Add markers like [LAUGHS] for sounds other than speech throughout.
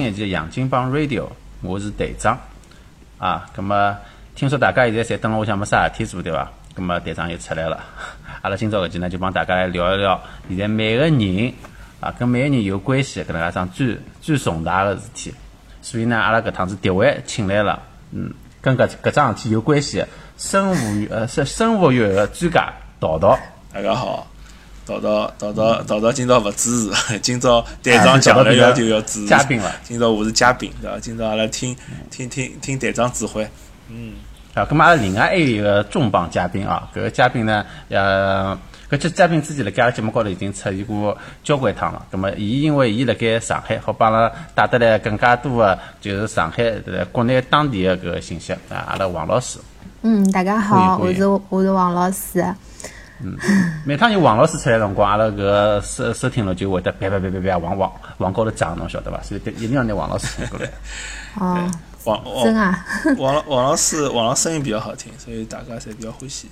新一期《杨金帮 Radio》，我是队长啊。咁么，听说大家现在侪蹲辣屋里向没啥事体做，对伐？那么队长又出来了。[LAUGHS] 阿拉今朝搿期呢，就帮大家来聊一聊现在每个人啊，跟每个人有关系搿能介桩最最重大个事体。所以呢，阿拉搿趟子特位请来了，嗯，跟搿搿桩事体有关系的生物呃生生物学个专家陶陶。大家好，叨叨叨叨叨叨，今朝勿支持，[LAUGHS] 今朝队长强烈要求要支持嘉宾了。今朝我是嘉宾，对伐？今朝阿拉听听听听队长指挥。嗯，啊，咁嘛阿拉另外还有一个重磅嘉宾啊，搿个嘉宾呢，呃，搿只嘉宾之前辣盖阿拉节目高头已经出现过交关趟了。咁么，伊因为伊辣盖上海，好帮阿拉带得来更加多的，就是上海呃国内当地的搿个信息啊。阿拉王老师，嗯，大家好，我是我是王老师。每趟有王老师出来的辰光，阿拉搿个收收听率就会得啪啪啪啪啪往往往高头涨，侬晓得伐？所以得一定要拿王老师请过来。哦，王王真啊，王老王老师王老师声音比较好听，所以大家侪比较欢喜。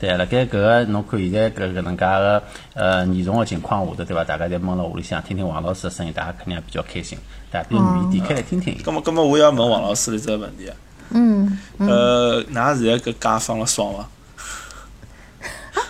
对，辣盖搿个侬看现在搿搿能介个呃严重个情况下头，对伐？大家侪闷辣屋里向听听王老师的声音，大家肯定也比较开心，大家比较愿意点开来听听伊。咁么咁么，我要问王老师一只问题啊。嗯，呃，㑚现在搿假放了爽伐？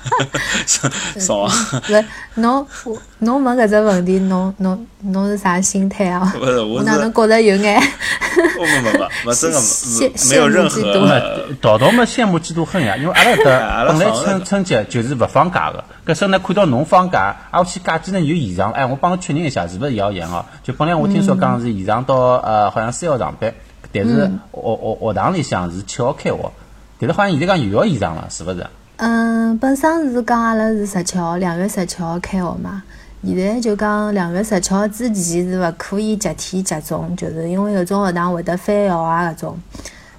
[LAUGHS] 爽伐？[LAUGHS] 不是侬我侬问搿只问题，侬侬侬是啥心态啊？不是，我哪能觉得有眼？[LAUGHS] 不不不不，不真没没有任何羡慕嫉妒呃淘淘么羡慕嫉妒恨呀，因为阿拉搿本来春春节就是勿放假的，搿时候呢看到侬放假，啊我去假期呢有延长，哎我帮侬确认一下是勿是谣言哦？就本来我听说讲是延长到呃好像三号上班，但是学学学堂里向是七号开学，但是好像现在讲又要延长了，是勿是？嗯，本身是讲阿拉是十七号，两月十七号开学嘛。现在就讲两月十七号之前是勿可以集体集中，就是因为有种学堂会得翻校啊搿种，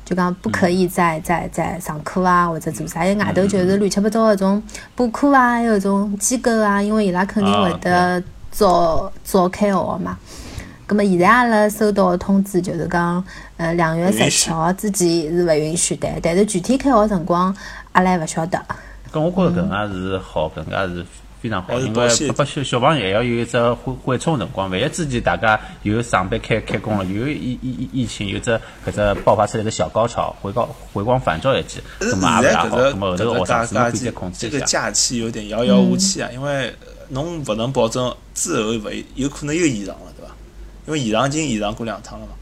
就讲不可以再再再上课啊或者做啥，因为外头就是乱七八糟搿种补课啊，还有种机构啊，因为伊拉肯定会得早早开学嘛。咁么现在阿拉收到的通知就是讲，呃，两月十七号之前是勿允许的，但是具体开学辰光阿拉还勿晓得。咁我觉着搿能介是好，搿能介是非常好，因为保险拨小小朋友还要有一只缓缓冲辰光。万一之前大家有上班开开工了，有疫疫疫疫情，有只搿只爆发出来的小高潮，回光回光返照一记，但是搿么也现勿大好。咁么后头学生是侬可以再期这个控制一下。假期有点遥遥无期啊，因为侬勿能保证之后勿有可能又延长？因为延长已经延长过两趟了嘛。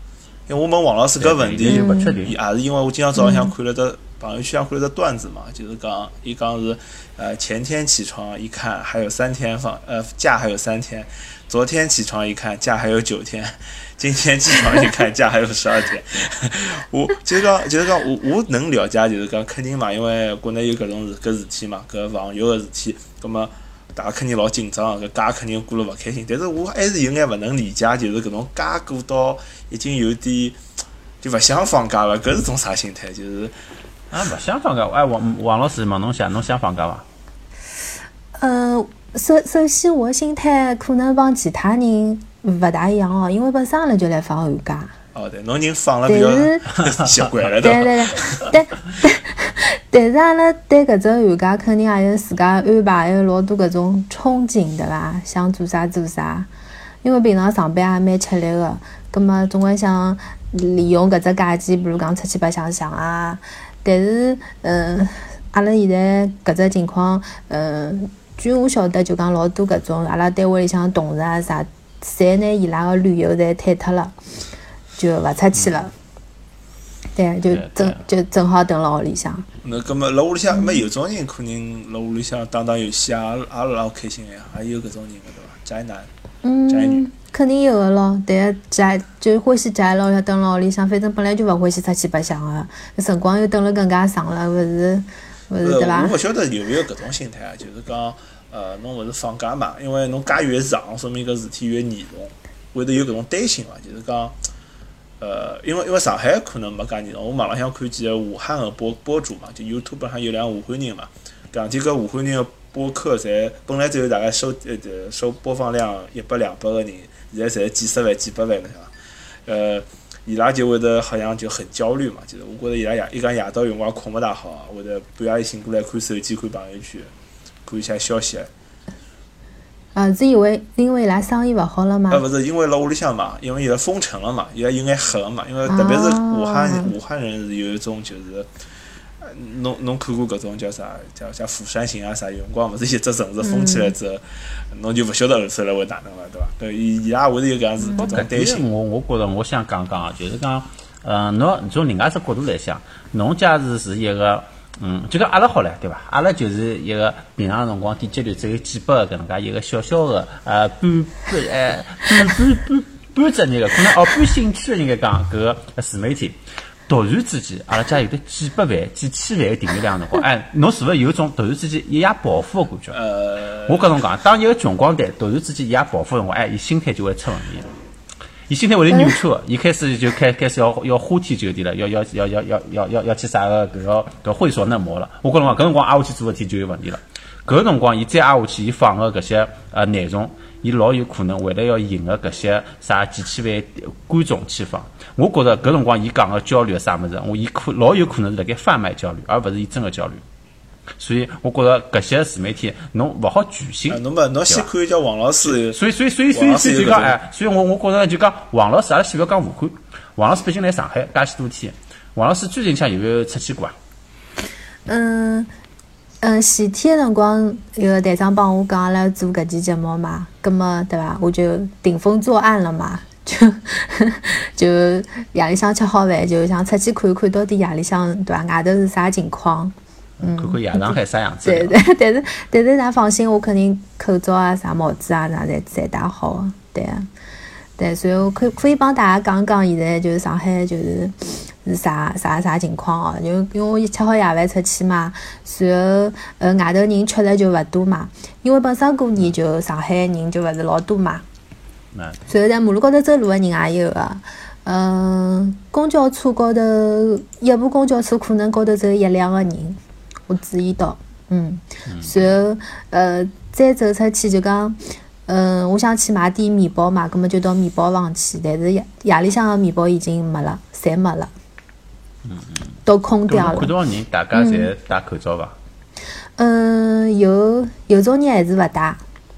因为我问王老师搿问题。也是因为我今朝早浪向看了只朋友圈上看了只段子嘛，就是讲伊讲是呃前天起床一看还有三天放呃假还有三天，昨天起床一看假还有九天，[LAUGHS] 今天起床一看假还有十二天。[LAUGHS] 我就是讲就是讲我我能了解就是讲肯定嘛，因为国内有搿种事搿事体嘛，搿网游个事体，葛么。大家肯定老紧张，搿假肯定过了勿开心。但是我还是有眼勿能理解，就是搿种假过到已经有点就勿想放假了，搿是种啥心态？就是啊，勿想放假。哎，王王老师问侬下，侬想放假伐？呃，首首先我心态可能帮其他人勿大一样哦，因为本身阿拉就来放寒假。哦对，侬人放了比但较 [LAUGHS] 习惯了，对对？对对，但但 [LAUGHS] 但是阿拉对搿只寒假肯定也有自家安排，还有老多搿种憧憬，对伐？想做啥做啥。因为平常上班也蛮吃力个，葛末总归想利用搿只假期，比如讲出去白相相啊。但是，嗯，阿拉现在搿只情况，嗯，据我晓得，就讲老多搿种阿拉单位里向同事啊啥，侪拿伊拉个旅游侪退脱了，就勿出去了。对，就正就正好蹲辣屋里向。那葛末辣屋里向，没有种人可能辣屋里向打打游戏啊，也也老开心个呀，也有搿种人个对伐？宅男，宅女嗯，肯定有个咯。但是宅就欢喜宅咯，要蹲辣屋里向，反正本来就勿欢喜出去白相个，搿辰光又蹲了更加长了，勿是勿是呃对伐我？勿晓得有没有搿种心态啊，就是讲，呃，侬勿是放假嘛，因为侬假越长，说明搿事体越严重，会得有搿种担心伐？就是讲，呃，因为因为上海可能没介严重，我网浪向看几个武汉个博博主嘛，就 YouTube 上有两个武汉人嘛，搿两天搿武汉人个播客侪本来只有大概收呃呃收播放量一百两百个人，现在侪几十万几百万了，是伐？呃。伊拉就会得好像就很焦虑嘛，就是我觉着伊拉夜一讲夜到辰光困勿大好啊，会得半夜醒过来看手机看朋友圈，看一下消息。啊，是因为因为伊拉生意勿好了吗呃，？勿是因为辣屋里向嘛，因为伊拉封城了嘛，伊拉有眼黑了嘛，因为特别是武汉啊武汉人是有一种就是。呃侬侬看过搿种叫啥叫叫釜山行啊啥？有辰光勿是一只城市封起来之后，侬就勿晓得后头来会哪能了，对伐？搿伊伊拉会得有搿样子搿种担心。我我觉着我想讲讲啊，就是讲，呃，侬从另外只角度来想，侬假使是一个，嗯，就讲阿拉好了，对伐？阿拉就是一个平常辰光点击率只有几百个搿能介一个小小的呃半半呃半半半半职业个，可能哦半兴趣的应该讲搿个自媒体。突然之间，阿拉家有得几百万、几千万个订阅量的辰光，哎，侬是勿是有种突然之间一夜暴富的感觉？呃，我跟侬讲，当一个穷光蛋突然之间一夜暴富的辰光，哎，伊心态就会出问题。伊心态会得扭曲个，[LAUGHS] 伊开始就开开始要要花天酒地了，要要要要要要要去啥个搿个搿会所嫩模了。我跟侬讲，搿辰光挨下去做事体就有问题了。搿辰光，伊再挨下去，伊放个搿些呃内容，伊老有可能为了要赢个搿些啥几千万观众去放。我觉着搿辰光伊讲个焦虑啥物事，我伊可老有可能是辣盖贩卖焦虑，而勿是伊真个焦虑。所以我觉着搿些自媒体侬勿好全信啊，。侬勿侬先看一叫王老师，所以所以所以所以所以就讲哎，所以我我觉着就讲王老师，阿拉先勿要讲武汉，王老师毕竟来上海介许多天，王老师最近像有没有出去过啊？嗯嗯，前天个辰光，有个队长帮我讲阿拉做搿期节目嘛，葛末对伐？我就顶风作案了嘛，就 [LAUGHS] 就夜里向吃好饭，就想出去看看到底夜里向对伐？外头是啥情况？看看夜上海啥样子对对但是但是㑚放心，我肯定口罩啊、啥帽子啊、啥侪侪戴好的，对啊。对，所以我可可以帮大家讲讲，现在就是上海就是是啥啥啥情况哦。就因为我吃好夜饭出去嘛，然后呃外头人确实就勿多嘛，因为本身过年就上海人就勿是老多嘛。嗯，然后在马路高头走路的人也有个，嗯，公交车高头一部公交车可能高头只有一两个人，我注意到，嗯，随后呃再走出去就讲，嗯，我想去买点面包嘛，葛么就到面包房去，但是夜夜里向个面包已经没了，侪没了，都空掉了侬看。到人大家侪戴口罩伐？嗯，有有种人还是勿戴，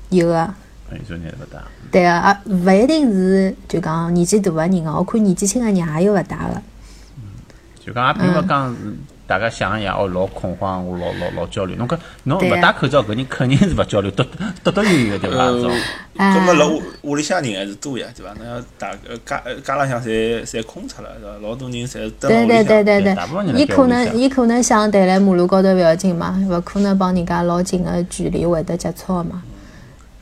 有个。有种人勿戴。对个，啊，勿一定是就讲年纪大个人哦，我看年纪轻个人也有勿戴个。就讲也并勿讲是大家想一样哦，老恐慌，我老老老焦虑。侬讲侬勿戴口罩，搿人肯定是勿焦虑，得得得有有对伐？呃这种，哎咁么辣屋屋里向人还是多呀，对伐？侬要大呃家呃家浪向侪侪空出来，是伐？老多人侪蹲辣对屋里向。对对对大部分人对，伊可能伊可能想待辣马路高头勿要紧嘛，勿可能帮人家老近个距离会得接触嘛，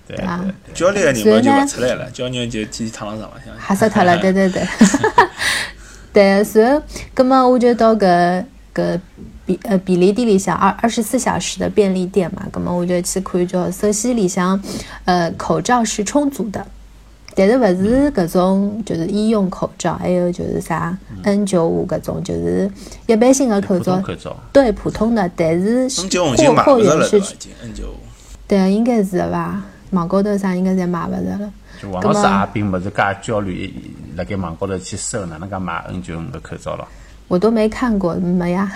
对对啊。焦虑个人嘛就勿出来了，焦虑就天天躺辣床浪向。吓死脱了，对对对。对，[LAUGHS] 然后，葛么我就到搿搿比呃便利店里向二二十四小时的便利店嘛，葛么我就去看叫，首先里向呃口罩是充足的，但是勿是搿种就是医用口罩，还有就是啥 N 九五搿种，就是一般性的口罩，口罩，对普通的，但是买货源是 N 九五。对，应该是的伐？网高头啥应该侪买勿着了。就王老师葛么也并勿是介焦虑，辣盖网高头去搜哪能介买 N 九五个口罩咯。我都没看过，没呀。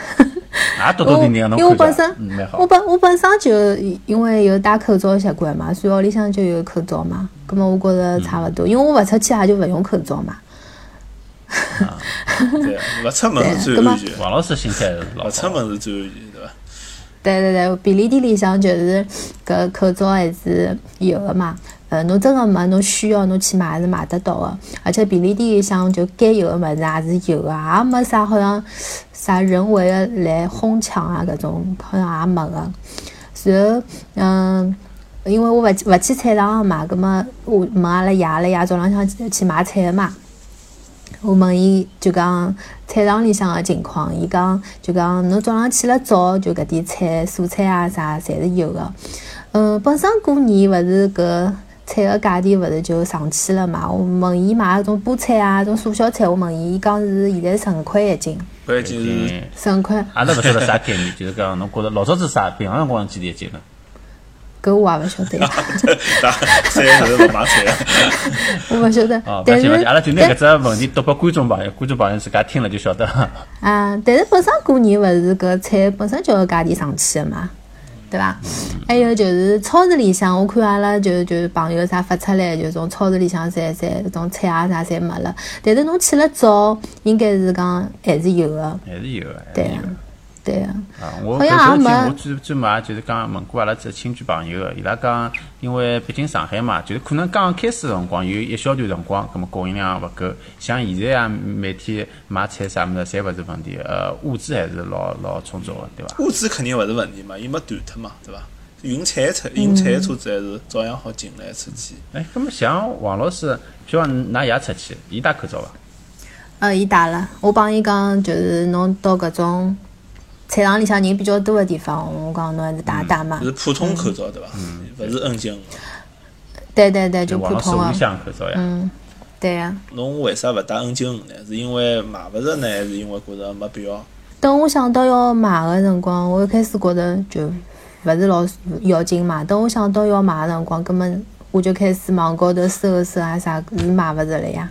也多多点点因为我本身我。本我本身就因为有戴口罩的习惯嘛，所以屋里向就有口罩嘛。咁么我觉着差勿多，因为我勿出去也就勿用口罩嘛。对，勿出门是最安全，王老师心态是老勿出好。门是最安全，对伐？对对对，便利店里向就是搿口罩还是有的嘛。呃，侬真个没侬需要，侬去买是买得到的。而且便利店里向就该有的物事也是有的，也没啥好像啥人为的来哄抢啊搿种，好像也没个。然后，嗯，因为我勿勿去菜场个嘛，葛么我问阿拉爷，阿拉爷早浪向去去买菜个嘛。我问伊就讲菜场里向个情况，伊讲就讲侬早浪起了早，就搿点菜、蔬菜啊啥侪是有个。嗯，本身过年勿是搿菜个价钿勿是就上去了嘛？我问伊买搿种菠菜啊、种素小菜，我问伊，伊讲是现在十五块一斤，关键是嗯，十五块，阿拉勿晓得啥概念，就是讲侬觉着老早子啥，平常辰光几钿一斤呢？搿我也勿晓得呀，大三是勿买菜啊。我勿晓得哦，。但是勿要紧勿要紧，阿拉就拿但搿只问题读拨观众朋友，观众朋友自家听了就晓得。[LAUGHS] 啊，但是本身过年勿是搿菜本身就要价钿上去个嘛，对伐？还有就是超市里向，我看阿拉就就朋友啥发出来，就从超市里向侪侪搿种菜啊啥侪没了。但是侬去了早，应该是讲还是有的。还是有个，还对啊我好搿小天像我专专门也就是讲问过阿拉只亲戚朋友个，伊拉讲，因为毕竟上海嘛，就是可能刚开始个辰光有一小段辰光，葛么供应量勿够，像现在啊，每天买菜啥物事侪勿是问题，呃，物资还是老老充足个，对伐？物资肯定勿是问题嘛，伊没断脱嘛，对伐？运菜车运菜车子还是照样好进来出去。哎，葛么像王老师，譬如讲㑚爷出去，伊戴口罩伐？呃，伊戴了。我帮伊讲，就是侬到搿种菜场里向人比较多的地方，我讲侬还是戴戴嘛。是普通口罩对伐？勿是 N 九五。对对对，就普通的。向口罩呀。嗯，对呀、侬为啥勿戴 N 九五呢？是因为买勿着呢，还是因为觉着没必要？等我想到要买个辰光，我一开始觉着就勿是老要紧嘛。等我想到要买个辰光，根本我就开始网高头搜搜啊啥，是买勿着了呀。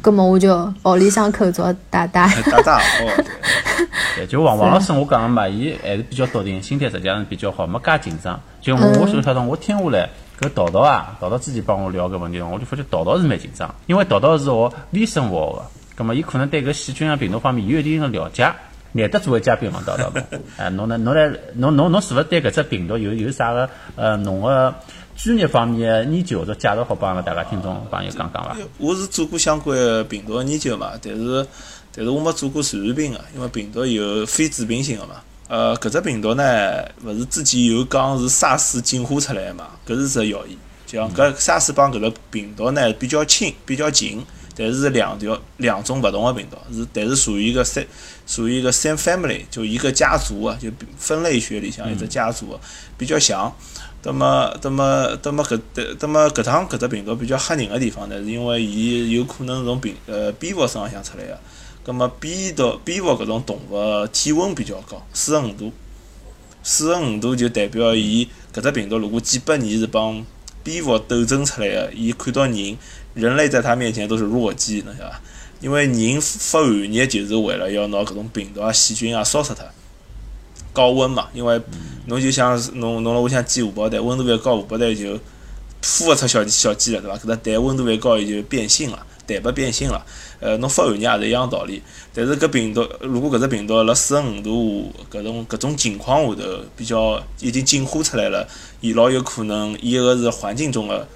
葛么我就屋里向口罩戴戴。戴戴 [LAUGHS] 哦。就王王老师，我讲个嘛，伊还是比较笃定，心态实际上是比较好，没介紧张。就我我晓得，我听下来，搿淘淘啊，淘淘之前帮我聊搿问题，我就发觉淘淘是蛮紧张，因为淘淘是学微生物学个，葛么伊可能对搿细菌啊、病毒方面有一定的了解。难得作为嘉宾问到了，[LAUGHS] 哎，侬呢？侬来，侬侬侬是勿是对搿只病毒有有啥个呃侬个专业方面的研究或者介绍，好帮阿拉大家听众朋友讲讲伐？我是做过相关的病毒的研究嘛，但是但是我没做过传染病个，因为病毒有非致病性个嘛。呃，搿只病毒呢，勿是之前有讲是沙士进化出来个嘛？搿是只谣言，就讲搿沙士帮搿个病毒呢比较亲，比较近，但是两条两种勿同的病毒，是但是属于一个三属于一个 same family，就一个家族啊，就分类学里向一只家族啊，比较像。那么，那么，那么搿，那么搿趟搿只病毒比较吓人个地方呢，是因为伊有可能从病呃蝙蝠身浪向出来个。葛么蝙蝠蝙蝠搿种动物体温比较高，四十五度，四十五度就代表伊搿只病毒如果几百年是帮蝙蝠斗争出来个，伊看到人，人类在它面前都是弱鸡，侬晓得伐？因为人发寒热就是为了要拿搿种病毒啊、细菌啊烧死它。高温嘛，因为侬就像是侬侬辣屋里向煎荷包蛋，温度越高，荷包蛋就孵勿出小小鸡了，对伐？搿只蛋温度越高，伊就变性了，蛋白变性了。呃，侬发寒热也是一样道理。但是搿病毒，如果搿只病毒辣四十五度搿种搿种情况下头，比较已经进化出来了，伊老有可能，伊个是环境中的，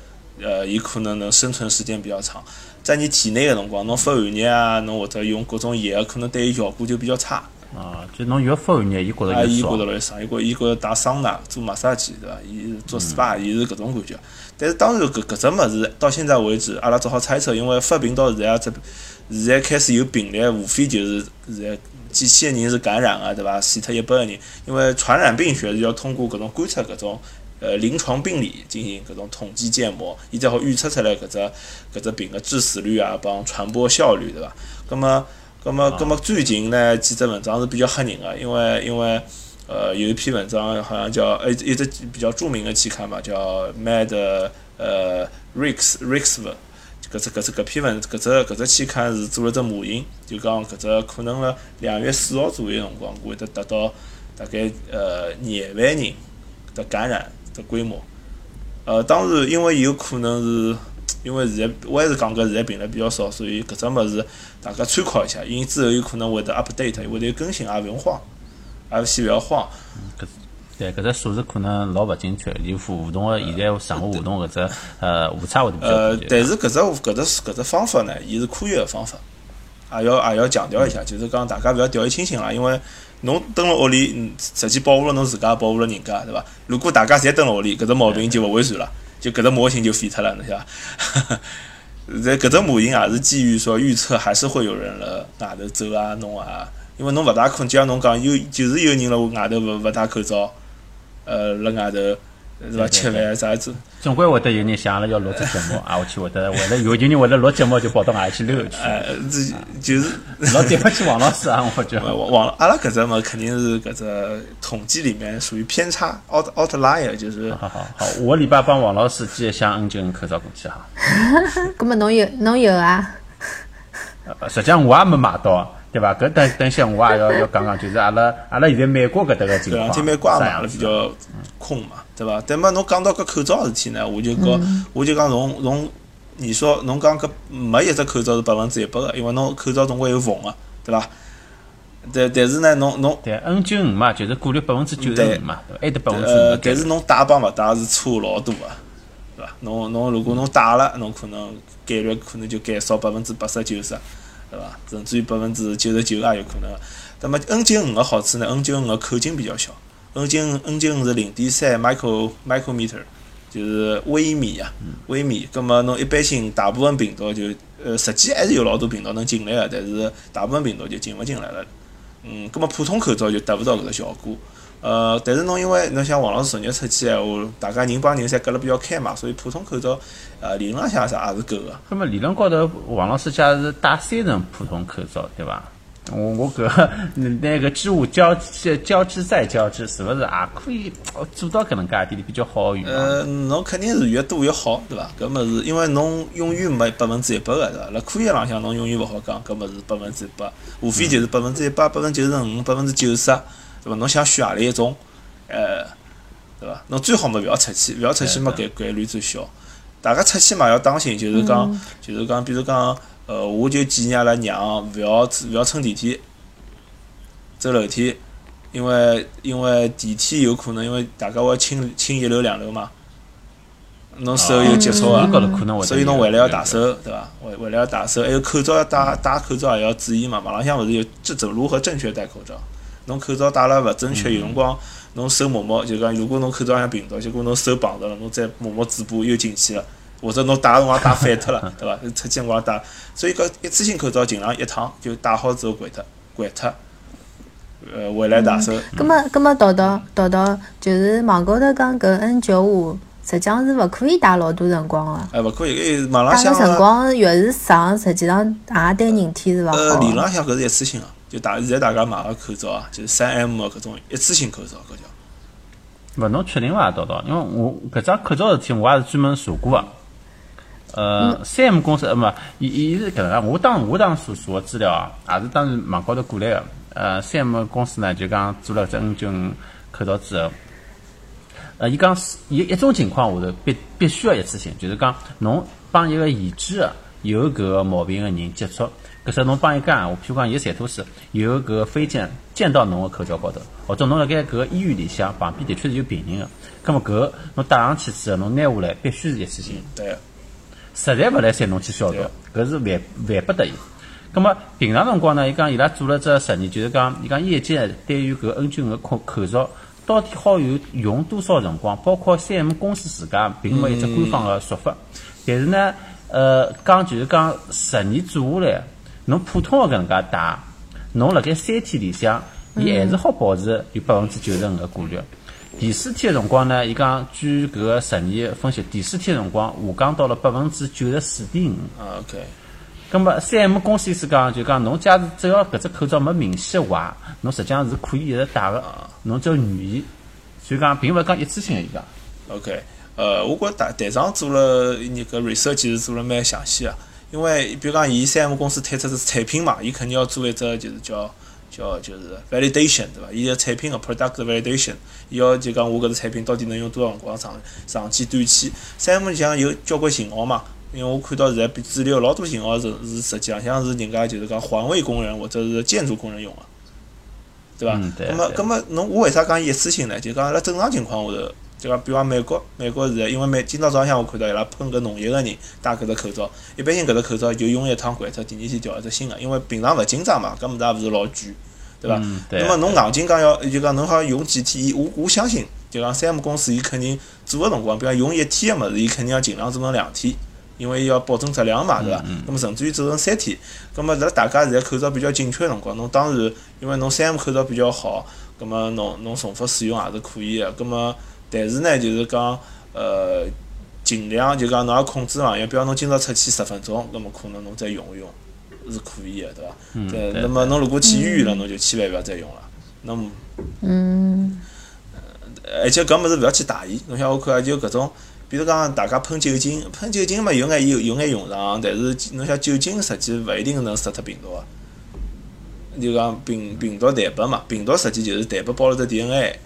呃，伊可能能生存时间比较长。在你体内个辰光，侬发寒热啊，侬或者用各种药，可能对伊效果就比较差。啊，就侬越发寒热，伊觉啊，着越爽伊觉着。老爽，伊觉伊觉着打桑拿、做马杀鸡，对伐？伊做 SPA，伊是搿种感觉。但是当然搿搿只物事到现在为止，阿拉只好猜测，因为发病到现在也只现在开始有病例，无非就是现在几千个人是感染啊，对伐？死脱一百个人，因为传染病学是要通过搿种观察搿种。呃，临床病理进行搿种统计建模，伊才好预测出来搿只搿只病个致死率啊，帮传播效率，对伐？那么，葛么，葛么最近呢几只文章是比较吓人个，因为因为呃有一篇文章好像叫呃一只比较著名的期刊嘛，叫 Mad 呃 Rix Rix 搿只搿只搿篇文搿只搿只期刊是做了只模型，就讲搿只可能辣两月四号左右辰光会得达到大概呃廿万人的感染的规模。呃，当然因为有可能是。因为现在我还是讲搿现在病例比较少，所以搿只物事大家参考一下，因为之后有可能会得 update，会得有更新，也勿用慌，也先勿要慌。对，搿只数字可能老勿精确，有互动个现在上下互动搿只 [LAUGHS] 呃误差会得比较呃大，。但是搿只搿只搿只方法呢，伊是科学个方法，也要也要强调一下，就是讲大家勿要掉以轻心啦，因为侬蹲辣屋里，嗯实际保护了侬自家，保护了人家，对伐？如果大家侪蹲辣屋里，搿只毛病就勿会传了，就搿只模型就废脱了，侬晓得伐？[LAUGHS] 在搿只模型也是基于说预测还是会有人辣外头走啊弄啊，因为侬勿大可能，就像侬讲有就是有人辣外头勿勿戴口罩，呃，辣外头是伐？吃饭啥子。总归会得有人想阿拉要录只节目，啊，我去会得会得有有人会得录节目就跑到外去溜去，呃，这就是老对不起王老师啊，[LAUGHS] 我觉呃得。网网阿拉搿只嘛，肯定是搿只统计里面属于偏差 out outlier，就是好好好，下个礼拜帮王老师寄一箱 N 九五口罩过去哈。葛么侬有侬有啊？呃实际上我也没买到，对伐？搿等等歇我也要要讲讲，就是阿拉阿拉现在美国搿搭个情搿两况，天美国也买了比较空嘛，对伐？但么侬讲到搿口罩事体呢，我就讲，我就讲从从你说侬讲搿没一只口罩是百分之一百个，因为侬口罩总归有缝个，对伐？但但是呢，侬侬对 N 九五嘛，就是过滤百分之九十对五嘛，对伐？还得百分之但是侬戴帮勿戴是差老多个，对伐？侬侬如果侬戴了，侬可能概率可能就减少百分之八十九十，对伐？甚至于百分之九十九也有可能。那么 N 九五个好处呢？N 九五个口径比较小，N 九五 N 九五是零点三 micro micrometer，就是微米啊，微米。葛么侬一般性大部分病毒就呃，实际还是有老多病毒能进来的，但是大部分病毒就进勿进来了。嗯，葛么普通口罩就达勿到搿个效果。呃，但是侬因为侬像王老师昨日出去闲话，大家人帮人侪隔了比较开嘛，所以普通口罩呃理论浪向啥也是够个。那么理论高头，王老师假是戴三层普通口罩，对伐？我我搿那个织物交交织再交织，是勿是也可以做到搿能介一点点比较好个预防？呃，侬肯定是越多越好，对伐？搿物事因为侬永远没百分之一百个，对伐？辣科学浪向侬永远勿好讲搿物事百分之一百，无非就是百分之一百、百分之九十五、百分之九十，对伐？侬想选何里一种，呃，对伐？侬最好嘛勿要出去，勿要出去嘛概概率最小。大家出去嘛要当心，就是讲，就是讲，比如讲，呃，我就建议阿拉娘勿要勿要乘电梯，走楼梯，因为因为电梯有可能因为大家会清清一楼两楼嘛，侬手有接触啊所以侬回来要洗手，对伐？回回来要洗手，还有口罩要戴戴口罩也要注意嘛。网浪向勿是有这怎如何正确戴口罩？侬口罩戴了勿正确，有辰光侬手摸摸，就讲如果侬口罩像病毒，结果侬手碰着了，侬再摸摸嘴巴又进去了，或者侬戴个辰光戴反脱了，[LAUGHS] 对伐？出去辰光戴，所以搿一次性口罩尽量一趟就戴好之后掼脱，掼脱，呃，回来洗手。咁么，咁么，道道道道，就是网高头讲搿 N 九五，实际上是勿可以戴老多辰光个。哎，勿可以，因为网浪戴个辰光越是长，实际上也对人体是勿呃，好个。理论浪向搿是一次性个，就大现在大家买个口罩啊，就是三 M 个搿种一次性口罩，搿叫。勿，侬确定伐，叨叨？因为我搿只口罩事体，我也是专门查过个。呃，三 M 公司呃，没，伊伊是搿能介，我当我当时查个资料啊，也是当时网高头过来个。呃，三 M 公司呢就讲做了只 N 九五口罩之后，呃，伊讲是一一种情况下头必必须要一次性，就是讲侬帮一个已知个有搿个毛病个人接触，搿时侬帮伊讲闲话，譬如讲伊个传播史有搿个飞溅溅到侬个口罩高头，或者侬辣盖搿个医院里向旁边的确是有病人个，葛末搿侬戴上去之后，侬拿下来必须是一次性。对，实在勿来三侬去消毒，搿是万万不得已。咁么平常辰光呢，伊讲伊拉做了只实验，就是讲伊讲业界对于搿 N 九五口口罩到底好有用多少辰光，包括三 M 公司自家并没一只官方个说法。但是呢，呃，讲就是讲实验做下来，侬普通个搿能介戴，侬辣盖三天里向，伊还是好保持有百分之九十五个过滤。第四天个辰光呢，伊讲据搿个实验分析，第四天个辰光下降到了百分之九十四点五。啊，OK，咁么三 M 公司意思讲，就讲侬假使只要搿只口罩没明显坏，侬实际上是可以一直戴个，侬只要愿意。所以讲，并勿是讲一次性个伊讲。OK，呃，我觉着队队长做了那个 research 其实做了蛮详细个，因为比如讲，伊三 M 公司推出的产品嘛，伊肯定要做一只就是叫叫就是 validation 对伐？伊个产品个 product validation，伊要就讲我搿只产品到底能用多少辰光长长期短期。三 M 像有交关型号嘛，因为我看到现在比主流老多型号是是实际上像是人家就是讲环卫工人或者是建筑工人用个。对伐？嗯对咁么，那么，侬我为啥讲一次性呢？就讲辣正常情况下头，就讲比方美国，美国现在因为美今朝早浪向我看到伊拉喷搿农业个人戴搿只口罩，一般性搿只口罩就用一趟掼脱，第二天调一只新个，因为平常勿紧张嘛，搿物事也勿是老贵，对伐？嗯对那么侬硬劲讲要，就讲侬好用几天，伊我我相信，就讲三 M 公司伊肯定做个辰光，比方用一天个物事，伊肯定要尽量做成两天。因为伊要保证质量嘛，对伐？那么甚至于做成三天，那么辣大家现在口罩比较紧缺个辰光，侬当然因为侬三 M 口罩比较好，那么侬侬重复使用也是可以个。咁么但是呢，就是讲呃，尽量就讲侬也控制嘛，因比方侬今朝出去十分钟，那么可能侬再用一用是可以个，对伐？嗯，对，对那么侬如果去医院了，侬就千万勿要再用了。那么嗯，而且搿物事勿要去大意，侬像我看就搿种，比如讲大家喷酒精，喷酒精嘛有眼有有眼用场，但是侬像酒精实际勿一定能杀脱病毒个。就讲病病毒蛋白嘛，病毒实际就是蛋白包了只 DNA。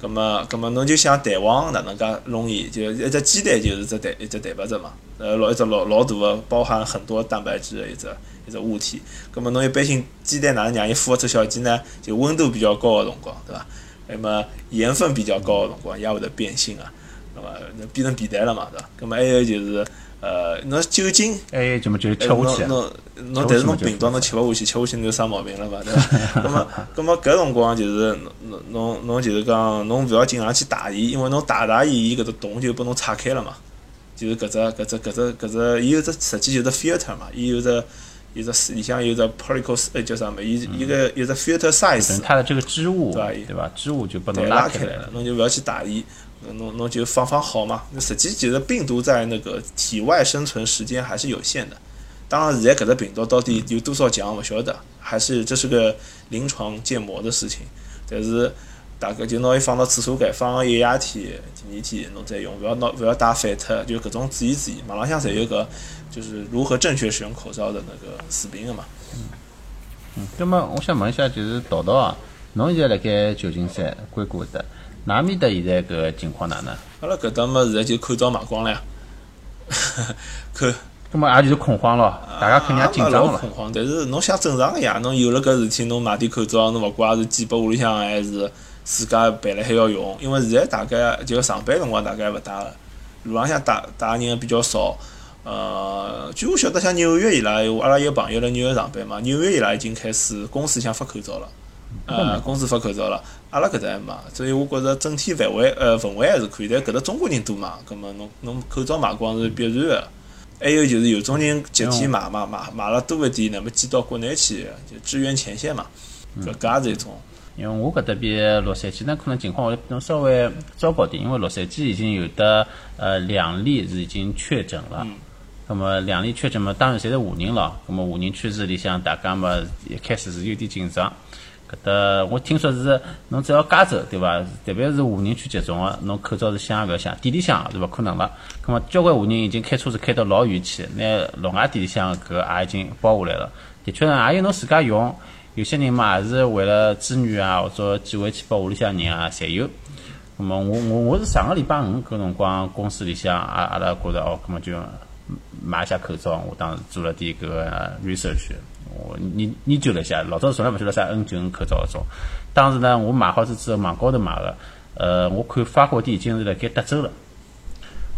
葛么，葛么侬就想蛋黄哪能介容易？就一只鸡蛋就是只蛋一只蛋白质嘛，呃，老一只老老大个包含很多蛋白质的一只一只物体。葛么侬一般性鸡蛋哪能让伊孵出小鸡呢？就温度比较高个辰光，对伐？那么盐分比较高个辰光也会得变性啊，那么变成皮蛋了嘛，对伐？葛么还有就是呃，侬酒精。哎，怎么就是吃侬下去？侬侬，但是侬病毒侬吃勿下去，吃下去侬就生毛病了嘛，对伐？那么，那么搿辰光就是侬侬侬侬就是讲，侬勿要经常去打伊，因为侬打打伊，伊搿只洞就拨侬拆开了嘛。就是搿只搿只搿只搿只，伊有只实际就是 filter 嘛，伊有只有只里向有只 particle，呃叫啥么？伊伊个有只 filter 等 size，它的这个织物，对吧对吧？织物就把对，侬拉开来了，。侬就勿要去打伊，侬侬就放放好嘛。那实际其实病毒在那个体外生存时间还是有限的。当然，现在搿只病毒到底有多少强，勿晓得，还是这是个临床建模的事情。但是大概就拿伊放到厕所间，放个一夜天，第二天侬再用，勿要拿勿要带反脱，就搿种注意注意。网浪向侪有个就是如何正确使用口罩的那个视频个嘛。嗯。嗯那么我想问一下，就是桃桃啊，侬现在辣盖旧金山硅谷的，哪面的现在搿个情况哪能？阿拉搿搭么现在就口罩卖光了呀，[LAUGHS] 看。那么也就是恐慌咯，大家肯定也紧也张了。老恐慌，但是侬想正常个呀，侬有了搿事体，侬买点口罩，侬勿管也是寄拨屋里向，还是自家备了海要用。因为现在大概就上班辰光大概勿戴了，路浪向戴戴人比较少。呃，据我晓得，像纽约伊拉，阿拉有朋友辣纽约上班嘛，纽约伊拉已经开始公司里向发口罩了。呃，公司发口罩了，阿拉搿搭还没，所以我觉着整体范围呃氛围还是可以，但搿搭中国人多嘛，葛末侬侬口罩卖光是必然个。还有就是有种人集体买嘛，买买了多一点，那么寄到国内去，就支援前线嘛，搿搿也是一种。因为我搿搭边洛杉矶呢，可能情况会比侬稍微糟糕点，因为洛杉矶已经有的呃两例是已经确诊了。那么两例确诊嘛，当然侪是华人咯。那么华人圈子里向大家嘛，一开始是有点紧张。搿搭我听说是侬只要加州对伐？特别是华人区集中个，侬口罩是想也勿要想，店里向是勿可能了。咁么交关华人已经开车子开到老远去，拿老外店里向搿个也已经包下来了。的确呢，也有侬自家用。有些人嘛，也是为了子女啊，或者寄回去拨屋里向人啊，侪有。咁么我我我是上个礼拜五搿辰光公司里向阿阿拉觉着哦，咁么就买一下口罩。我当时做了点搿个 research，我研研究了一下，老早从来勿晓得啥 N 九 N 口罩搿种。当时呢，我买好之后网高头买个，呃，我看发货地已经是辣盖德州了。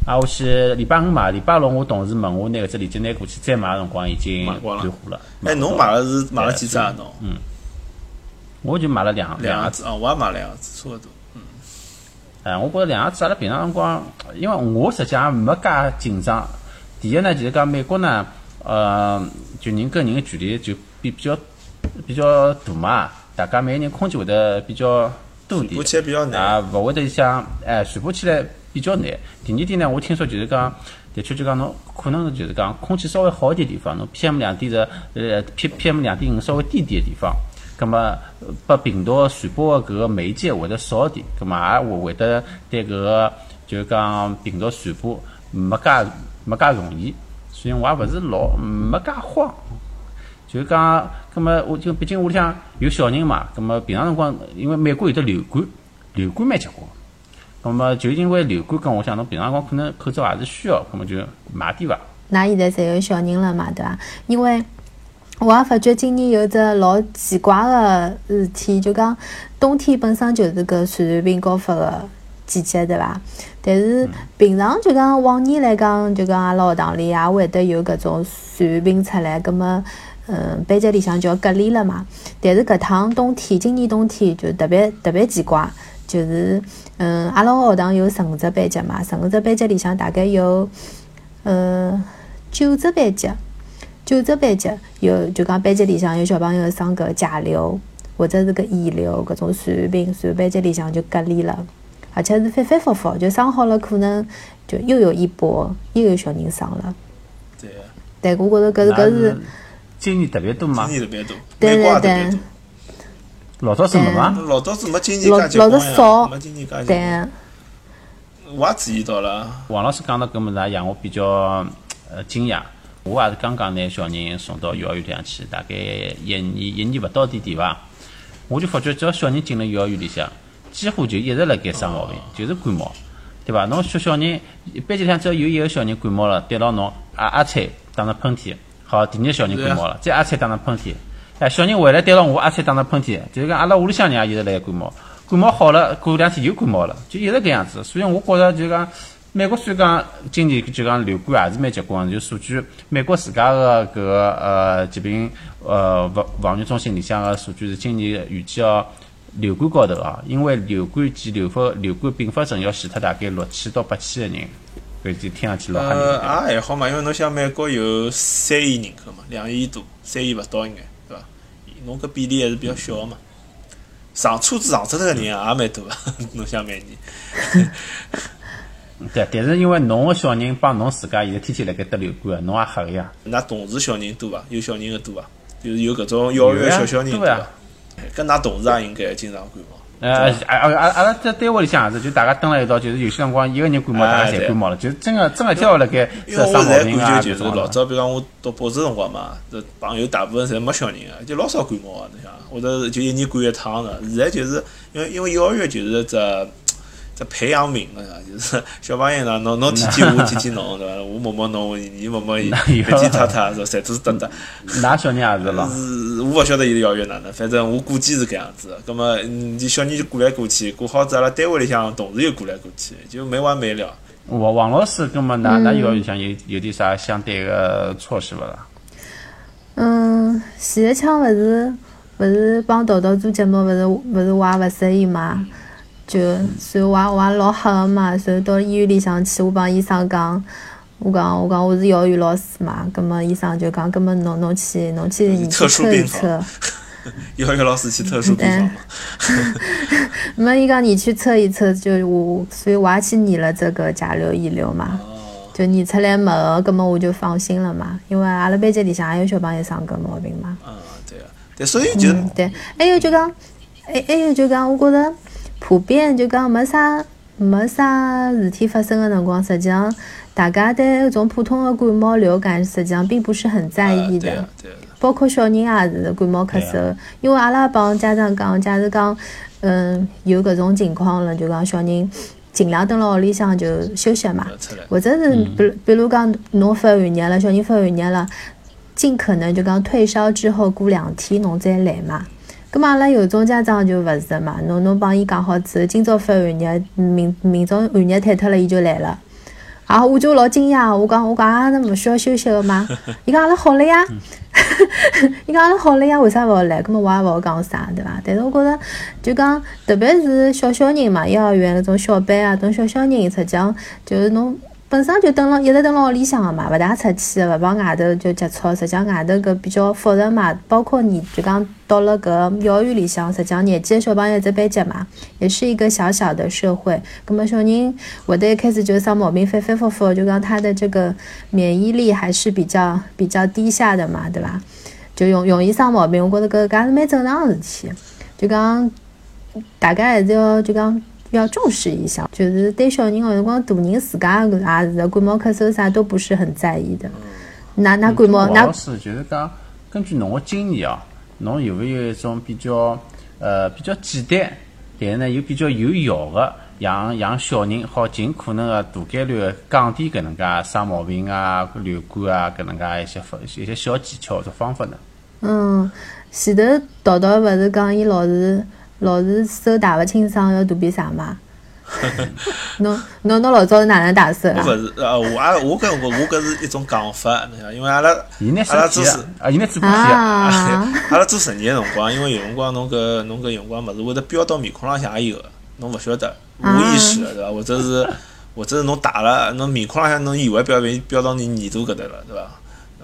啊，我去礼拜五买，礼拜六我同事问我拿搿只链接拿过去，再买个辰光已经断货了。哎，侬买了是买了几只啊？侬我就买了两两盒两盒子啊，我也买了两盒子，差勿多。哎，我觉着两盒子阿拉平常辰光，因为我实际上没介紧张。第一呢，就是讲美国呢，呃，就人跟人的距离就比比较比较大嘛，大家每个人空间会得比较多点传播，起来比较难。啊，勿会得像哎传播起来比较难。第二点呢，我听说就是讲，的确就讲侬可能就是讲空气稍微好一点地方，侬 PM 两点的呃 P PM 两点五稍微低点的地方，葛么呃把病毒传播的搿个媒介会得少点，葛么也会会得对搿个就是讲病毒传播没介没介容易，所以我也勿是老没介慌。就是讲，葛么我就毕竟屋里向有小人嘛，葛么平常辰光，因为美国有得流感，流感蛮结棍。葛么就因为流感，跟我想侬平常辰光可能口罩也是需要，葛么就买点伐。㑚现在侪有小人了嘛，对伐？因为我也发觉今年有只老奇怪个事体，就讲冬天本身就是搿传染病高发个季节，对伐？但是平常就讲往年来讲，就讲阿拉学堂里也会得有搿种传染病出来，葛么。嗯，班级里向就要隔离了嘛。但是搿趟冬天，今年冬天就特别特别奇怪，就是嗯，阿拉学堂有十五只班级嘛，十五只班级里向大概有呃九只班级，九只班级有就讲班级里向有小朋友生搿甲流或者是搿乙流搿种传染病，所以班级里向就隔离了，而且是反反复复，就生好了可能就又有一波，又有小人生了。对，但我觉着搿是搿是。今年特别多嘛今，年特别多，对对对。老早是没嘛。老早是没今年老介结棍老早少呀，没今年介结对棍。我也注意到了，王老师讲到搿么子，也让我比较呃惊讶。我也是刚刚拿小人送到幼儿园里向去，大概一年一年勿到点点伐。我就发觉，只要小人进了幼儿园里向，几乎就一直辣盖生毛病，就是感冒，对伐？侬小小人班级里向只要有一个小人感冒了，对牢侬啊啊吹，打着喷嚏，好，第二个小人感冒了，再啊吹打着喷嚏，哎，小人回来对牢我啊吹打着喷嚏，就是讲阿拉屋里向人也一直辣盖感冒，感冒好了，过两天又感冒了，就一直搿样子。所以我觉着就讲。美国虽然讲今年就讲流感也是蛮结棍，就数据美国自家个搿个呃疾病呃防防御中心里向个数据是今年预计要流感高头啊，因为流感及流发流感并发症要死脱大概六千到八千个人，搿就听上去老吓人。呃，也还好嘛，因为侬想美国有三亿人口嘛，两亿多，三亿勿到应该，对伐？侬搿比例还是比较小个嘛。上车子上脱脱个人也蛮多个，侬想每年。[LAUGHS] 对，但是因为侬个小人帮侬自家现在天天辣盖得流感，侬也吓个呀。㑚同事小人多伐？有小人个多伐？就是有搿种幼儿园小小人多伐？跟㑚同事也应该经常感冒。呃，阿阿阿阿拉在单位里向也是，就大家蹲了一道，就是有些辰光一个人感冒，大家侪感冒了，就真个真个跳辣盖生毛病啊。就是老早，比如讲我读博士辰光嘛，这朋友大部分侪没小人个，就老少感冒个，你想，或者就一年感一趟个。现在就是因为因为幼儿园就是只。培养皿个呀，就是小朋友呢，侬侬天天我，天天侬，对伐？我摸摸侬，你摸摸伊，一记踏踏，是侪都是得得。哪小人也是咯？是，我勿晓得伊是幼儿园哪能，反正我估计是搿样子。葛末，你小人就过来过去，过好子阿拉单位里向同事又过来过去，就没完没了。王王老师，葛末哪哪幼儿园里向有有点啥相对个措施勿啦？嗯，前一枪勿是勿是帮豆豆做节目，勿是勿是我也勿适应嘛？就，所以我也我也老吓个嘛，所以到医院里向去，我帮医生讲，我讲我讲我是幼儿园老师嘛，葛末医生就讲，葛末侬侬去侬去你去测一测。幼儿园老师去特殊病房嘛？没伊讲你去测一测，就我，所以我也去验了这个甲流乙流嘛。就验出来没个，葛末我就放心了嘛，因为阿拉班级里向也有小朋友生搿毛病嘛。嗯，对啊，对，所以就对，还有就讲，还还有就讲，我觉着。普遍就讲没啥没啥事体发生的辰光，实际上大家对搿种普通的感冒、流感，实际上并不是很在意的。包括小人也是感冒咳嗽，因为阿拉帮家长讲，假如讲嗯有搿种情况了，就讲小人尽量蹲辣屋里向就休息嘛，或者是比比如讲侬发寒热了，小人发寒热了，尽可能就讲退烧之后过两天侬再来嘛。咁嘛，阿拉有种家长就勿是的嘛，侬侬帮伊讲好之后，今朝发寒热，明明朝寒热退脱了，伊就来了。啊，我就老惊讶，我讲我讲阿拉勿需要休息个吗？伊讲阿拉好了呀，[LAUGHS] 伊讲阿拉好了呀，为啥勿好来？咁么我也勿好讲啥，对伐？但是我觉着，就讲特别是小小人嘛，幼儿园搿种小班啊，种小小人，实际上就是侬。本身就等了，一直等了屋里向个嘛，勿大出去，勿帮外头就接触。实际上外头搿比较复杂嘛，包括你就讲到了搿幼儿园里向，实际上年纪的小朋友在班级嘛，也是一个小小的社会。葛末小人会得一开始就生毛病，反反复复，就讲他的这个免疫力还是比较比较低下的嘛，对伐？就容容易生毛病，我觉着搿搿也是蛮正常个事体。就讲大家还是要就讲。要重视一下，就是对小人有辰光大人自家也是感冒咳嗽啥都不是很在意的。那那感冒，那老师就是讲，根据侬个经验啊，侬有没有一种比较呃比较简单，但是呢又比较有效的，让让小人好尽可能的大概率降低搿能介生毛病啊、流感啊搿能介一些方一些小技巧或者方法呢？嗯，前头桃桃勿是讲伊老是。老是手打勿清爽，要躲避啥嘛？侬侬侬老早是哪能打手啊？我勿是，呃，我也我跟我我搿是一种讲法，侬晓因为阿拉阿拉做实啊，伊那做 [LAUGHS] 阿拉做实验辰光，因为有辰光侬搿侬搿辰光物事会得标到面孔浪向也有，侬勿晓得无意识对伐？或者是或者是侬打了，侬面孔浪向侬以为标标标到你耳朵搿搭了，对伐？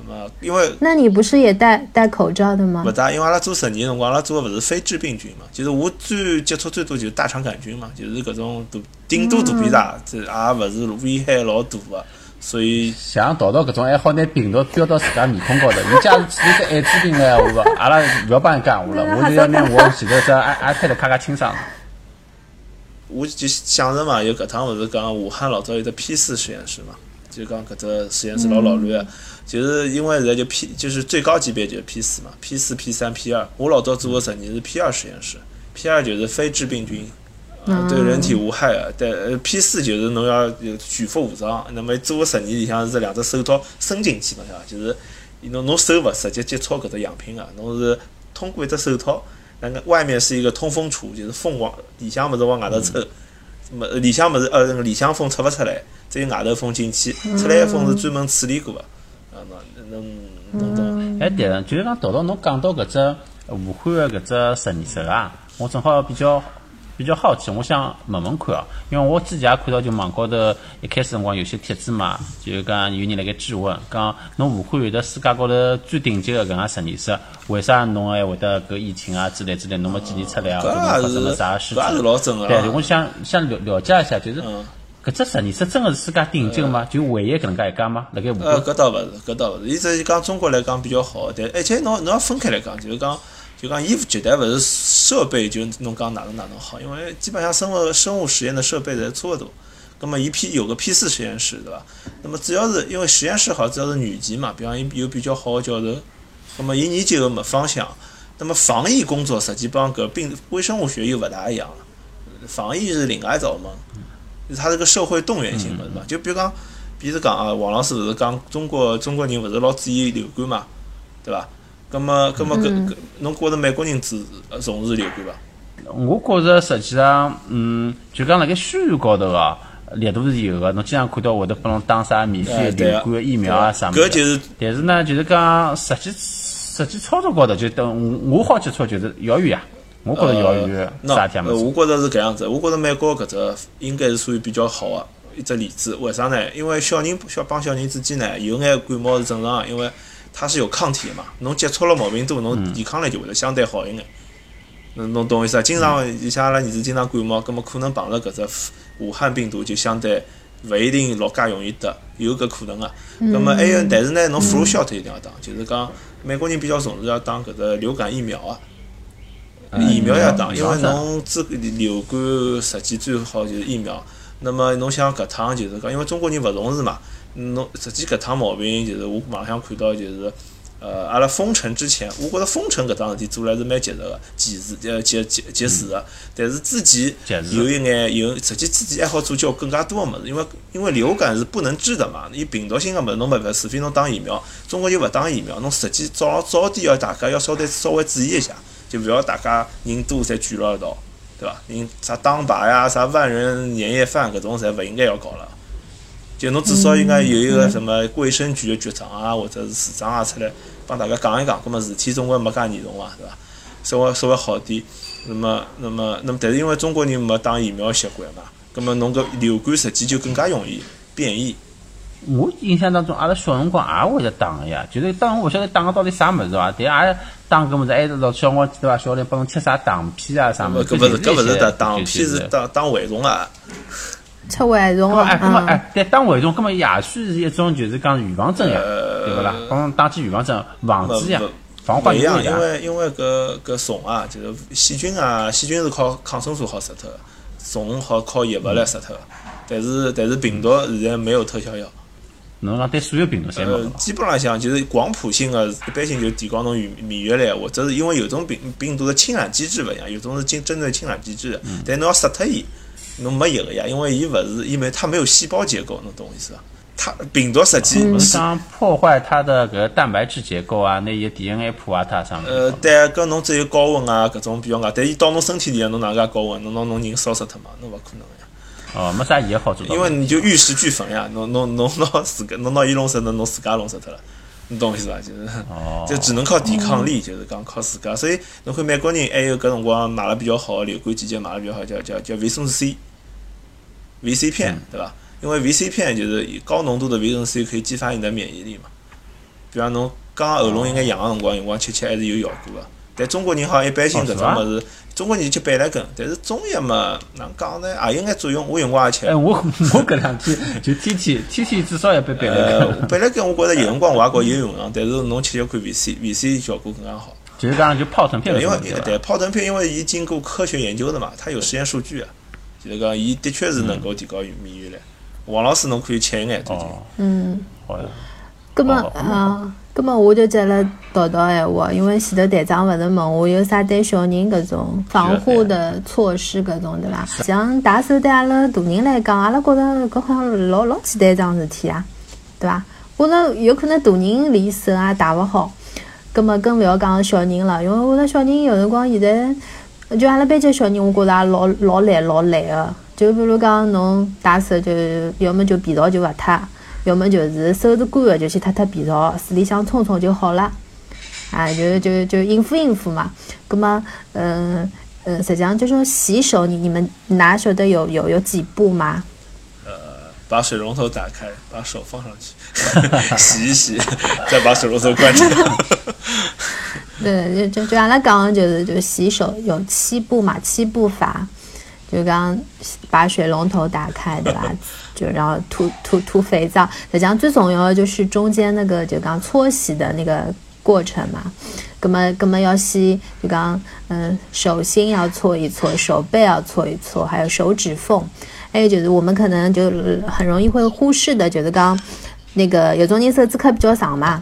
么，因为那你不是也戴戴口罩的吗？不戴，因为阿拉做实验辰光，阿拉做的不是非致病菌嘛，就是我最接触最多就是大肠杆菌嘛，就是搿种肚顶多肚皮大，这也勿是危害老大的，所以像淘淘搿种还好拿病毒标到自家面孔高头。你假如是一个艾滋病的话，[LAUGHS] 阿拉勿要帮伊讲话了，我 [LAUGHS] 就要拿我前头只 i pad 咔咔清爽。我就想着嘛，有搿趟勿是讲武汉老早有个 P 四实验室嘛。就讲搿只实验室老老乱个，就是因为现在就 P 就是最高级别就是 P 四嘛，P 四、P 三、P 二。我老早做个实验是 P 二实验室，P 二就是非致病菌。啊，对人体无害个，但呃 P 四就是侬要有全副武装，那么做个实验里向是两只手套伸进去嘛？就是侬侬手勿直接接触搿只样品个，侬是通过一只手套，那个外面是一个通风处，就是风往里向勿是往外头抽，么里向物事呃里向风出勿出来，只有外头风进去，出来个风是专门处理过个，啊，侬侬侬懂？哎，对了，就是讲豆豆侬讲到搿只武汉个搿只实验室啊，我正好比较。比较好奇，我想问问看哦，因为我之前也看到就网高头一开始辰光有些帖子嘛，就讲有人辣盖质问，讲侬武汉有的世界高头最顶级的搿样实验室，为啥侬还会得搿疫情啊之类之类，侬没检验出来啊？搿发生了啥事体？搿也是老真个。对，我想想了了解一下，就是搿只实验室真个是世界顶级个吗？就唯一搿能介一家吗？辣盖武汉？呃，搿倒勿是，搿倒勿是。伊只是讲中国来讲比较好，但而且侬侬要分开来讲，就是讲。就讲，伊绝对勿是设备，就侬讲哪能哪能好，因为基本上生物生物实验的设备侪差勿多。葛么，一 P 有个 P 四实验室，对伐？那么主要是因为实验室好，主要是女级嘛，比方有比较好的教授。葛么，伊研究个么方向，那么防疫工作实际帮搿病微生物学又勿大一样了。防疫是另外一道门，它是个社会动员性嘛，对伐？就比如讲，比如讲啊，王老师勿是讲中国中国人勿是老注意流感嘛，对伐？咁么，咁么，搿搿，侬觉着美国人支重视流感伐？我觉着实际上，嗯，就讲辣盖宣传高头哦，力度是有个。侬经常看到会得拨侬打啥免费流感疫苗啊啥物事。但是呢，就是讲实际实际操作高头，就等我好接触就是遥远啊。我觉着遥远啥天么？我觉着是搿样子。我觉着美国搿只应该是属于比较好个一只例子。为啥呢？因为小人小帮小人之间呢，有眼感冒是正常个，因为。它是有抗体的嘛？侬接触了毛病多，侬抵抗力就会得相对好一眼。侬侬懂我意思啊？经常像阿拉儿子经常感冒，葛么可能碰着搿只武汉病毒就相对勿一定老介容易得，有搿可能啊。葛么还有，但是呢，侬 flu shot 一定要打，就是讲美国人比较重视要打搿只流感疫苗啊。疫苗要打，因为侬治流感实际最好就是疫苗。那么侬想搿趟就是讲，因为中国人勿重视嘛。侬实际搿趟毛病就是我网上看到就是，呃，阿拉封城之前，我觉着封城搿桩事体做来是蛮及时个，及时呃及及及时个。但是之前有一眼有，实际之前还好做交更加多个物事，因为因为流感是不能治的嘛，伊病毒性个物事侬没办法，除非侬打疫苗。中国就勿打疫苗，侬实际早早点要大家要稍微稍微注意一下，就勿要大家人多侪聚辣一道，对伐？人啥党牌呀，啥万人年夜饭搿种侪勿应该要搞了。就侬至少应该有一个什么卫生局的局长啊，或者是市长啊出来帮大家讲一讲，葛么事体总归没介严重伐，对伐？稍微稍微好点。那么，那么，那么，但是因为中国人没打疫苗习惯嘛，葛么侬搿流感实际就更加容易变异。我印象当中，阿拉小辰光也会得打个呀，就是当我勿晓得打个到底啥物事伐？但也打搿物事，还是老小我记得伐？小林帮侬贴啥糖片啊啥物事？搿勿是搿勿是打糖片，是打打蛔虫啊。吃蛔虫啊！哎，那么哎，对，打蛔虫，那么也许是一种，就是讲预防针呀，对不啦？帮打起预防针，防止呀，防患于未然。因为因为搿搿虫啊，就是细菌啊，细菌是靠抗生素好杀脱，虫好靠药物来杀脱。但是但是病毒现在没有特效药。侬讲对所有病毒侪没基本浪向就是广谱性的，一般性就提高侬免免疫力，或者是因为有种病病毒的侵染机制勿一样，有种是针针对侵染机制，但侬要杀脱伊。侬没有个呀，因为伊勿是，因为它没有细胞结构，侬懂我意思伐？它病毒实际是想破坏它的搿蛋白质结构啊，那伊 DNA 破坏它上面。呃，对，搿侬只有高温啊，搿种比较硬，但伊到侬身体里，侬哪介高温，侬拿侬人烧死脱嘛？侬勿可能呀。哦，没啥也好做。因为你就玉石俱焚呀，侬侬侬拿自家，侬拿伊弄死，侬侬自家弄死脱了。你懂我意思伐？就是，哦就只能靠抵抗力，就是讲靠自家。所以，侬看美国人还有搿辰光买了比较好个流感季节买了比较好，叫叫叫维生素 C，V C 片，对吧？因为 V C 片就是高浓度的维生素 C 可以激发你的免疫力嘛。比方侬刚喉咙应该痒个辰光，辰光吃吃还是有效果个。但中国人好像一般性搿种物事，中国人吃板蓝根，但是中药嘛，哪讲呢？也有眼作用。我用光也吃。哎，我我搿两天就天天天天至少要杯板蓝根。板蓝根我觉着有辰光我也觉有用场，但是侬吃要看 V C，V C 效果更加好。就是讲就泡腾片因为对泡腾片，因为伊经过科学研究的嘛，它有实验数据啊。就是讲伊的确是能够提高免疫力。王老师侬可以吃一眼最近。哦，嗯，好呀，葛么啊，葛么我就接了叨叨闲话，因为前头队长勿是问我有啥对小人搿种防护的措施搿种对伐？像打手对阿拉大人来讲，阿拉觉着搿好像老老简单一桩事体啊，对伐？觉着有可能大人连手也打勿好，葛么更勿要讲小人了，因为我觉着小人有辰光现在就阿拉班级小人，我觉着也老老懒老懒个。就比如讲侬打手，就要么就皮草就勿脱，要么就是手是干个就去脱脱皮草，水里向冲冲就好了。啊，就就就应付应付嘛。葛么，嗯嗯，实际上就说洗手，你你们哪晓得有有有几步吗？把水龙头打开，把手放上去，[LAUGHS] 洗一洗，再把水龙头关掉。[LAUGHS] 对，就就就阿拉讲的就是就洗手有七步嘛，七步法，就刚把水龙头打开，[LAUGHS] 对吧？就然后涂涂涂肥皂，实际上最重要的就是中间那个就刚搓洗的那个过程嘛。那么，那么要洗，就刚嗯，手心要搓一搓，手背要搓一搓，还有手指缝。还有就是我们可能就很容易会忽视的，就是刚那个有种人手指壳比较长嘛。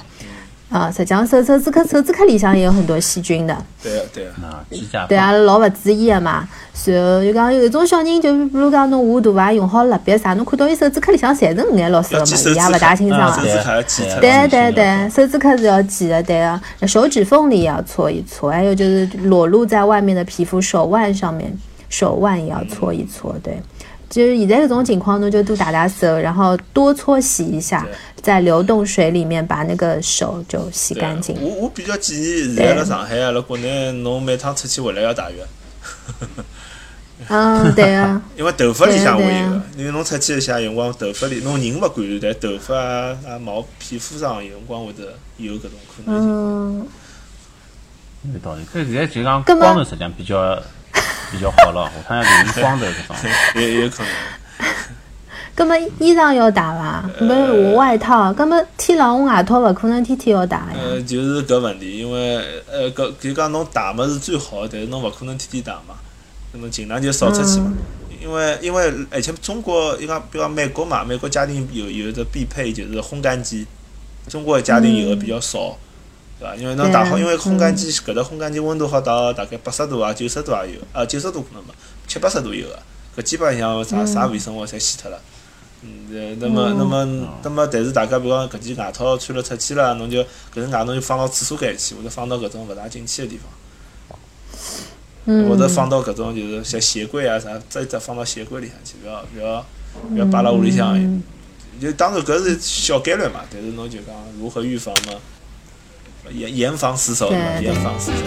啊，实际上手手指壳手指壳里向也有很多细菌的，对啊，对啊，那指甲对阿拉老勿注意个嘛。然后就讲有一种小人，就比如讲侬画图啊，用好蜡笔啥，侬看到伊手指壳里向侪是五颜六色个嘛，伊也勿大清爽啊对特对对对，手指壳是要记的，对啊。手指缝里也要搓一搓，还有就是裸露在外面的皮肤，手腕上面，手腕也要搓一搓，对。就是现在这种情况，侬就多打打手，然后多搓洗一下，在流动水里面把那个手就洗干净。我我比较建议，现在辣上海啊，辣国内，侬每趟出去回来要洗浴，[LAUGHS] 嗯，对啊，[LAUGHS] 因为头发里向会有因为侬出去一下辰光，头发里侬人勿管但头发啊、啊毛皮肤上有辰光会得有搿种可能性。嗯，有道理。搿现在就讲光头实际上比较比较好了，下趟要留意光头搿种。[LAUGHS] 也有可能。那么衣裳要打伐？不是我外套，那么天冷我外套勿可能天天要打呀。呃，就是搿问题，因为呃搿就讲侬打么是最好，但是侬勿可能天天打嘛，那么尽量就少出去嘛。因为因为而且中国，伊讲比如讲美国嘛，美国家庭有有的必配就是烘干机，中国的家庭有的比较少，对伐？因为侬打好，因为烘干机搿搭烘干机温度好到大概八十度啊、九十度也有，啊九十度可能没，七八十度有个，搿基本上啥啥卫生物侪死脱了。嗯，呃那么，那么，那么，但是大家比如讲搿件外套穿了出去了，侬就搿件外套就放到厕所间去，或者放到搿种勿大进去的地方，嗯，或者放到搿种就是像鞋柜啊啥，再再放到鞋柜里向去，勿要勿要勿要摆辣屋里向。嗯。就当然搿是小概率嘛，但是侬就讲如何预防嘛，严严防死守严防死守。